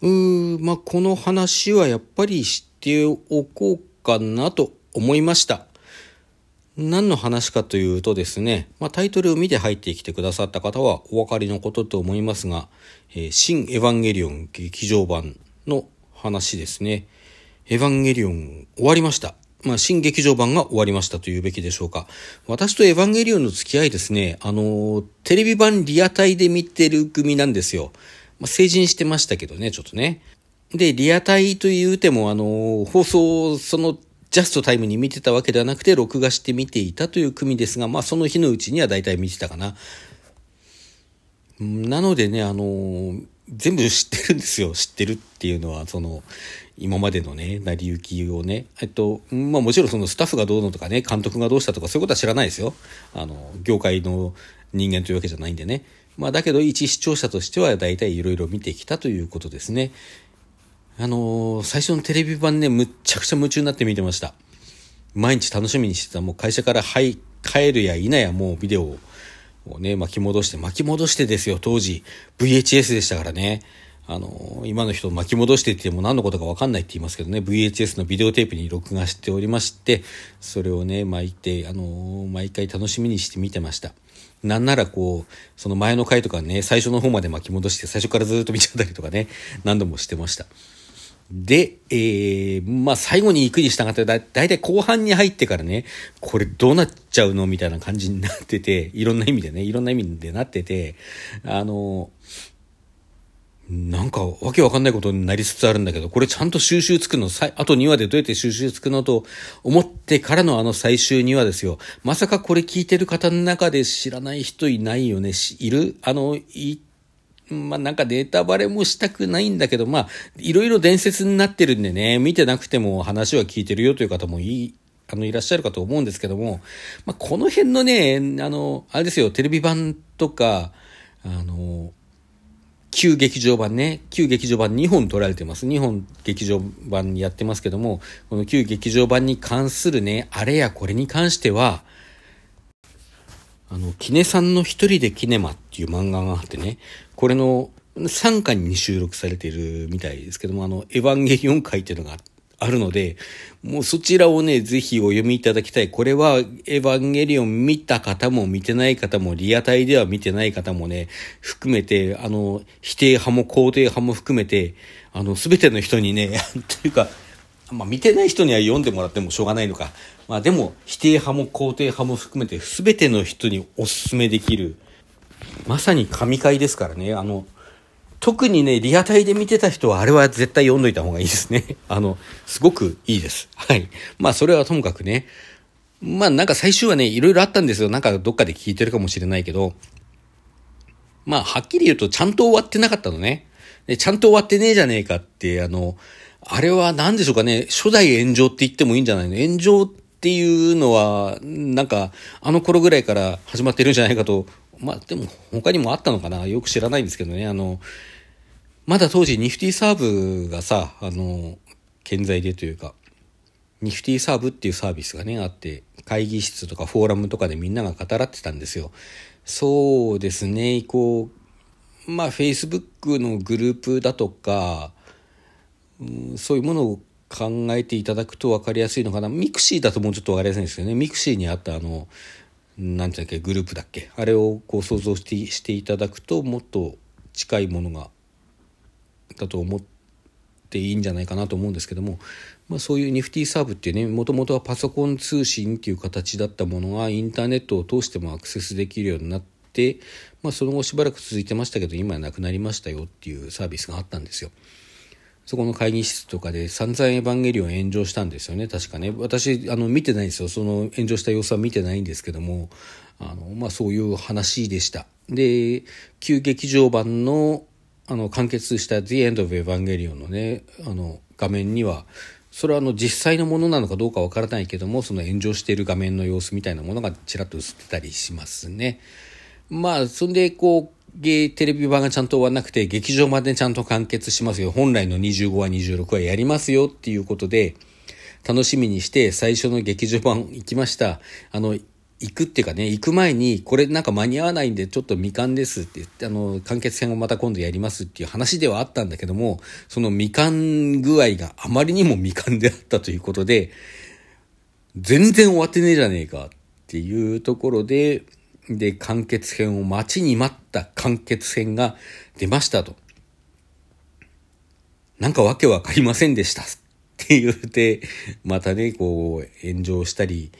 うまあ、この話はやっぱり知っておこうかなと思いました。何の話かというとですね、まあ、タイトルを見て入ってきてくださった方はお分かりのことと思いますが、えー、新エヴァンゲリオン劇場版の話ですね。エヴァンゲリオン終わりました。まあ、新劇場版が終わりましたというべきでしょうか。私とエヴァンゲリオンの付き合いですね、あの、テレビ版リアタイで見てる組なんですよ。まあ、成人してましたけどね、ちょっとね。で、リアタイというても、あの、放送、その、ジャストタイムに見てたわけではなくて、録画して見ていたという組ですが、まあ、その日のうちには大体見てたかな。なのでね、あの、全部知ってるんですよ。知ってるっていうのは、その、今までのね、成り行きをね、えっと、まあもちろんそのスタッフがどうのとかね、監督がどうしたとかそういうことは知らないですよ。あの、業界の人間というわけじゃないんでね。まあだけど一視聴者としては大体いろいろ見てきたということですね。あのー、最初のテレビ版ね、むっちゃくちゃ夢中になって見てました。毎日楽しみにしてた、もう会社からはい帰るや否やもうビデオをね、巻き戻して、巻き戻してですよ、当時。VHS でしたからね。あの、今の人巻き戻してって言っても何のことかわかんないって言いますけどね、VHS のビデオテープに録画しておりまして、それをね、巻いて、あの、毎回楽しみにして見てました。なんならこう、その前の回とかね、最初の方まで巻き戻して、最初からずっと見ちゃったりとかね、何度もしてました。で、えー、まあ最後に行くに従ってだ、だいたい後半に入ってからね、これどうなっちゃうの？みたいな感じになってて、いろんな意味でね、いろんな意味でなってて、あの、なんかわけわかんないことになりつつあるんだけど、これちゃんと収集つくの、あと2話でどうやって収集つくのと思ってからのあの最終2話ですよ。まさかこれ聞いてる方の中で知らない人いないよね。いる？あの、い、まあ、なんかネタバレもしたくないんだけど、まあ、いろいろ伝説になってるんでね、見てなくても話は聞いてるよという方もいい、あの、いらっしゃるかと思うんですけども、まあ、この辺のね、あの、あれですよ、テレビ版とか、あの、旧劇場版ね、旧劇場版2本撮られてます。2本劇場版にやってますけども、この旧劇場版に関するね、あれやこれに関しては、あの、キネさんの一人でキネマっていう漫画があってね、これの3巻に収録されているみたいですけども、あの、エヴァンゲリオン回っていうのがあって、あるので、もうそちらをね、ぜひお読みいただきたい。これは、エヴァンゲリオン見た方も見てない方も、リアタイでは見てない方もね、含めて、あの、否定派も肯定派も含めて、あの、すべての人にね、というか、まあ見てない人には読んでもらってもしょうがないのか。まあでも、否定派も肯定派も含めて、すべての人にお勧めできる、まさに神回ですからね、あの、特にね、リアタイで見てた人は、あれは絶対読んどいた方がいいですね。あの、すごくいいです。はい。まあ、それはともかくね。まあ、なんか最終はね、いろいろあったんですよ。なんかどっかで聞いてるかもしれないけど。まあ、はっきり言うと、ちゃんと終わってなかったのね。でちゃんと終わってねえじゃねえかって、あの、あれは何でしょうかね、初代炎上って言ってもいいんじゃないの？炎上っていうのは、なんか、あの頃ぐらいから始まってるんじゃないかとまあでも他にもあったのかな？よく知らないんですけどね。あの、まだ当時ニフティサーブがさ、あの、健在でというか、ニフティサーブっていうサービスがね、あって、会議室とかフォーラムとかでみんなが語らってたんですよ。そうですね、こう、まあ Facebook のグループだとか、うん、そういうものを考えていただくと分かりやすいのかな。 mixi だともうちょっと分かりやすいんですよね。 mixi にあったあの、なんていうっけグループだっけ？あれをこう想像してしていただくともっと近いものがだと思っていいんじゃないかなと思うんですけども、まあ、そういうニフティサーブっていうねもともとはパソコン通信っていう形だったものがインターネットを通してもアクセスできるようになって、まあ、その後しばらく続いてましたけど今はなくなりましたよっていうサービスがあったんですよ。そこの会議室とかで散々エヴァンゲリオン炎上したんですよね、確かね。私、あの、見てないんですよ。その炎上した様子は見てないんですけども、あの、まあ、そういう話でした。で、旧劇場版の、あの、完結した The End of Evangelion のね、あの、画面には、それはあの実際のものなのかどうかわからないけどもその炎上している画面の様子みたいなものがちらっと映ってたりしますね。まあそんでこうテレビ版がちゃんと終わらなくて、劇場までちゃんと完結しますよ。本来の25話、26話やりますよっていうことで、楽しみにして最初の劇場版行きました。あの、行くっていうかね、行く前に、これなんか間に合わないんで、ちょっと未完ですって言って、あの、完結編をまた今度やりますっていう話ではあったんだけども、その未完具合があまりにも未完であったということで、全然終わってねえじゃねえかっていうところで、で、完結編を待ちに待った完結編が出ましたと。なんかわけわかりませんでしたって言って、またね、こう、炎上したり、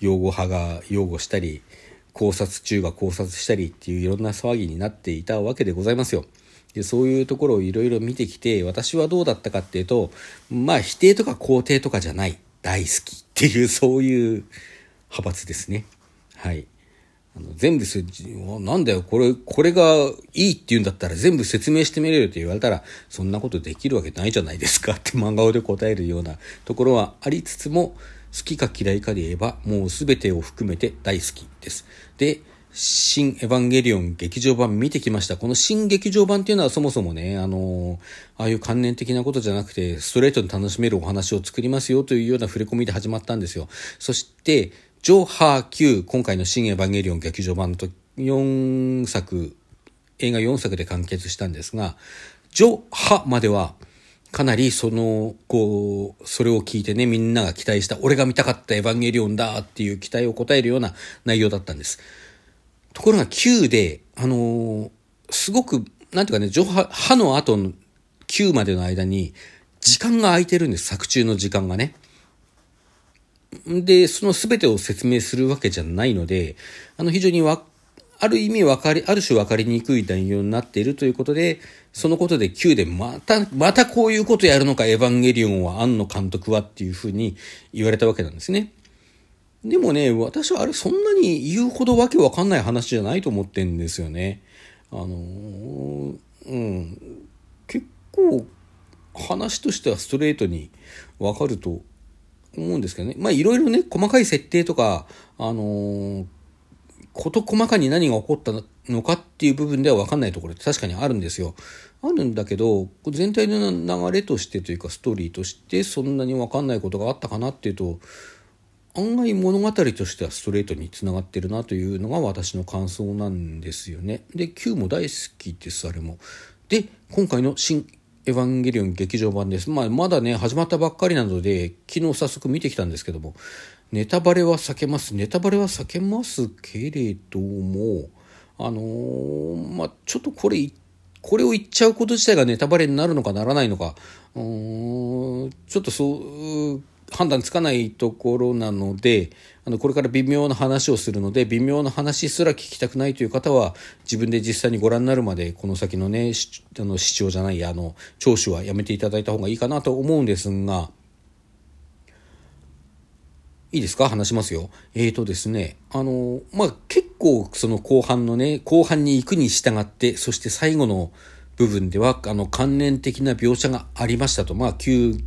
擁護派が擁護したり考察中が考察したりっていういろんな騒ぎになっていたわけでございますよ。でそういうところをいろいろ見てきて私はどうだったかっていうとまあ否定とか肯定とかじゃない大好きっていうそういう派閥ですね。はい。全部せ、なんだよ、これ、これがいいって言うんだったら全部説明してみれるって言われたら、そんなことできるわけないじゃないですかって漫画で答えるようなところはありつつも、好きか嫌いかで言えば、もう全てを含めて大好きです。で、新エヴァンゲリオン劇場版見てきました。この新劇場版っていうのはそもそもね、あのああいう関連的なことじゃなくて、ストレートに楽しめるお話を作りますよというような触れ込みで始まったんですよ。そして、ジョ・ハー Q、今回の新エヴァンゲリオン劇場版と4作、映画4作で完結したんですが、ジョ・ハまでは、かなりその、こう、それを聞いてね、みんなが期待した、俺が見たかったエヴァンゲリオンだっていう期待を応えるような内容だったんです。ところが9で、あのー、すごく、なんていうかね、上波、歯の後の9までの間に、時間が空いてるんです、作中の時間がね。で、その全てを説明するわけじゃないので、あの、非常にわ、ある意味分かり、ある種分かりにくい内容になっているということで、そのことで Q でまた、またこういうことやるのか、エヴァンゲリオンは、庵野監督はっていうふうに言われたわけなんですね。でもね、私はあれそんなに言うほどわけわかんない話じゃないと思ってんですよね。あの、うん。結構、話としてはストレートにわかると思うんですけどね。まあいろいろね、細かい設定とか、あのー、事細かに何が起こったのかっていう部分では分かんないところって確かにあるんですよ。あるんだけど全体の流れとしてというかストーリーとしてそんなに分かんないことがあったかなっていうと案外物語としてはストレートにつながってるなというのが私の感想なんですよね。で Q も大好きですあれも。で今回の「新エヴァンゲリオン劇場版です。まあ、まだね、始まったばっかりなので、昨日早速見てきたんですけども、ネタバレは避けます。ネタバレは避けますけれども、あのー、まあ、ちょっとこれ、これを言っちゃうこと自体がネタバレになるのかならないのか、うーん、ちょっとそう、判断つかないところなので、あの、これから微妙な話をするので、微妙な話すら聞きたくないという方は、自分で実際にご覧になるまで、この先のね、あの、視聴じゃない、あの、聴取はやめていただいた方がいいかなと思うんですが、いいですか？話しますよ。えーとですね、あの、まあ、結構その後半のね、後半に行くに従って、そして最後の部分では、あの、関連的な描写がありましたと。まあ、旧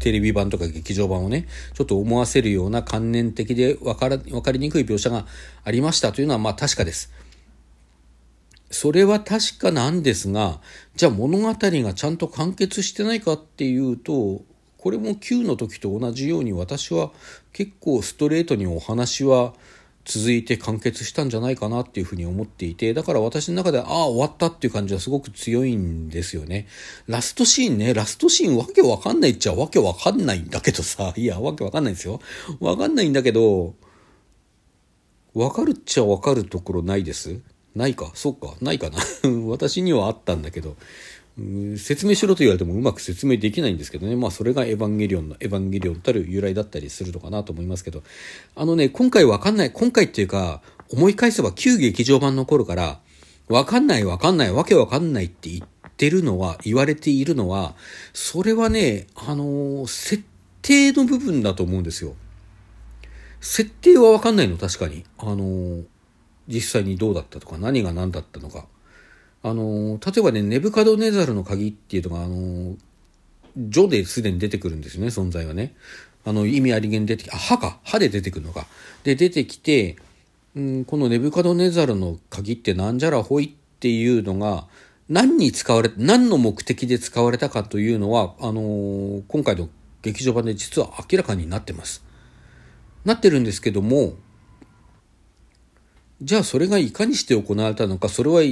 テレビ版とか劇場版をね、ちょっと思わせるような観念的で分から、分かりにくい描写がありましたというのは、まあ、確かです。それは確かなんですが、じゃあ物語がちゃんと完結してないかっていうと、これも Q の時と同じように私は結構ストレートにお話は続いて完結したんじゃないかなっていうふうに思っていて、だから私の中で、ああ、終わったっていう感じはすごく強いんですよね。ラストシーンね、ラストシーンわけわかんないっちゃわけわかんないんだけどさ、いや、わけわかんないですよ。わかんないんだけど、わかるっちゃわかるところないです？ないか？そうかないかな 私にはあったんだけど。説明しろと言われてもうまく説明できないんですけどね。まあそれがエヴァンゲリオンの、エヴァンゲリオンたる由来だったりするのかなと思いますけど。あのね、今回わかんない、今回っていうか、思い返せば旧劇場版の頃から、わかんないわかんないわけわかんないって言ってるのは、言われているのは、それはね、あの設定の部分だと思うんですよ。設定はわかんないの、確かに。あの実際にどうだったとか、何が何だったのか。あの、例えばね、ネブカドネザルの鍵っていうのが、あの、ジョですでに出てくるんですよね、存在はね。あの、意味ありげに出てきて、あ、歯か、歯で出てくるのか。で、出てきて、うん、このネブカドネザルの鍵ってなんじゃらほいっていうのが、何に使われ、何の目的で使われたかというのは、あの、今回の劇場版で実は明らかになってます。なってるんですけども、じゃあそれがいかにして行われたのか、それは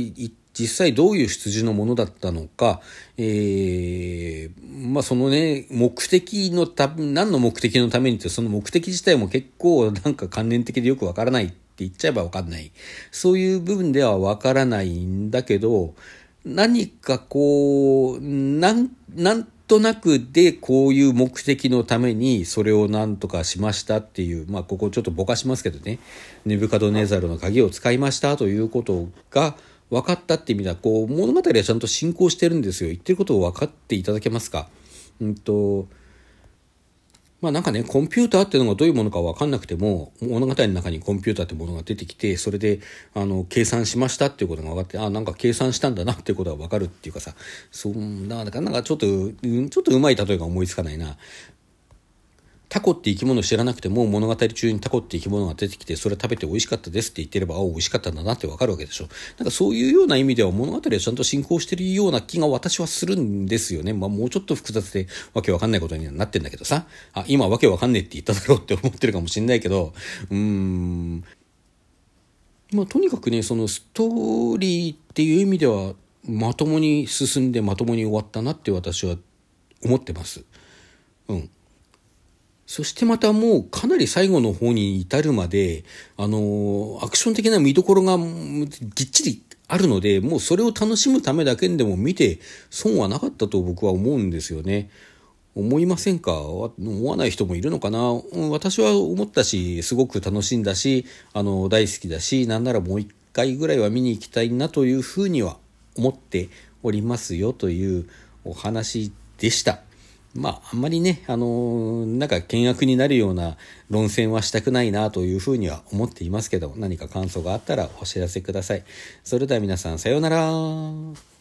実際どういう出自のものだったのか、えー、まあそのね、目的のた、何の目的のためにって、その目的自体も結構なんか関連的でよくわからないって言っちゃえばわかんない。そういう部分ではわからないんだけど、何かこう、なん、なんとなくでこういう目的のためにそれを何とかしましたっていう、まあここちょっとぼかしますけどね、ネブカドネザルの鍵を使いましたということが分かったって意味では、こう物語はちゃんと進行してるんですよ。言ってることを分かっていただけますか？うんと、まあなんかね、コンピューターっていうのがどういうものか分かんなくても、物語の中にコンピューターってものが出てきて、それで、あの、計算しましたっていうことが分かって、あ、なんか計算したんだなっていうことが分かるっていうかさ、そんな、なかなかちょっと、ちょっとうまい例えが思いつかないな。タコって生き物知らなくても物語中にタコって生き物が出てきてそれ食べて美味しかったですって言ってればあ美味しかったんだなってわかるわけでしょ。なんかそういうような意味では物語はちゃんと進行してるような気が私はするんですよね。まあもうちょっと複雑でわけわかんないことにはなってんだけどさ。あ今わけわかんねえって言っただろうって思ってるかもしんないけど。うーん。まあとにかくねそのストーリーっていう意味ではまともに進んでまともに終わったなって私は思ってます。うん。そしてまたもうかなり最後の方に至るまで、あの、アクション的な見どころがぎっちりあるので、もうそれを楽しむためだけでも見て損はなかったと僕は思うんですよね。思いませんか？思わない人もいるのかな？私は思ったし、すごく楽しんだし、あの、大好きだし、なんならもう一回ぐらいは見に行きたいなというふうには思っておりますよというお話でした。まあ、あんまりね、あのー、なんか険悪になるような論戦はしたくないなというふうには思っていますけど、何か感想があったらお知らせください。それでは皆さん、さようなら。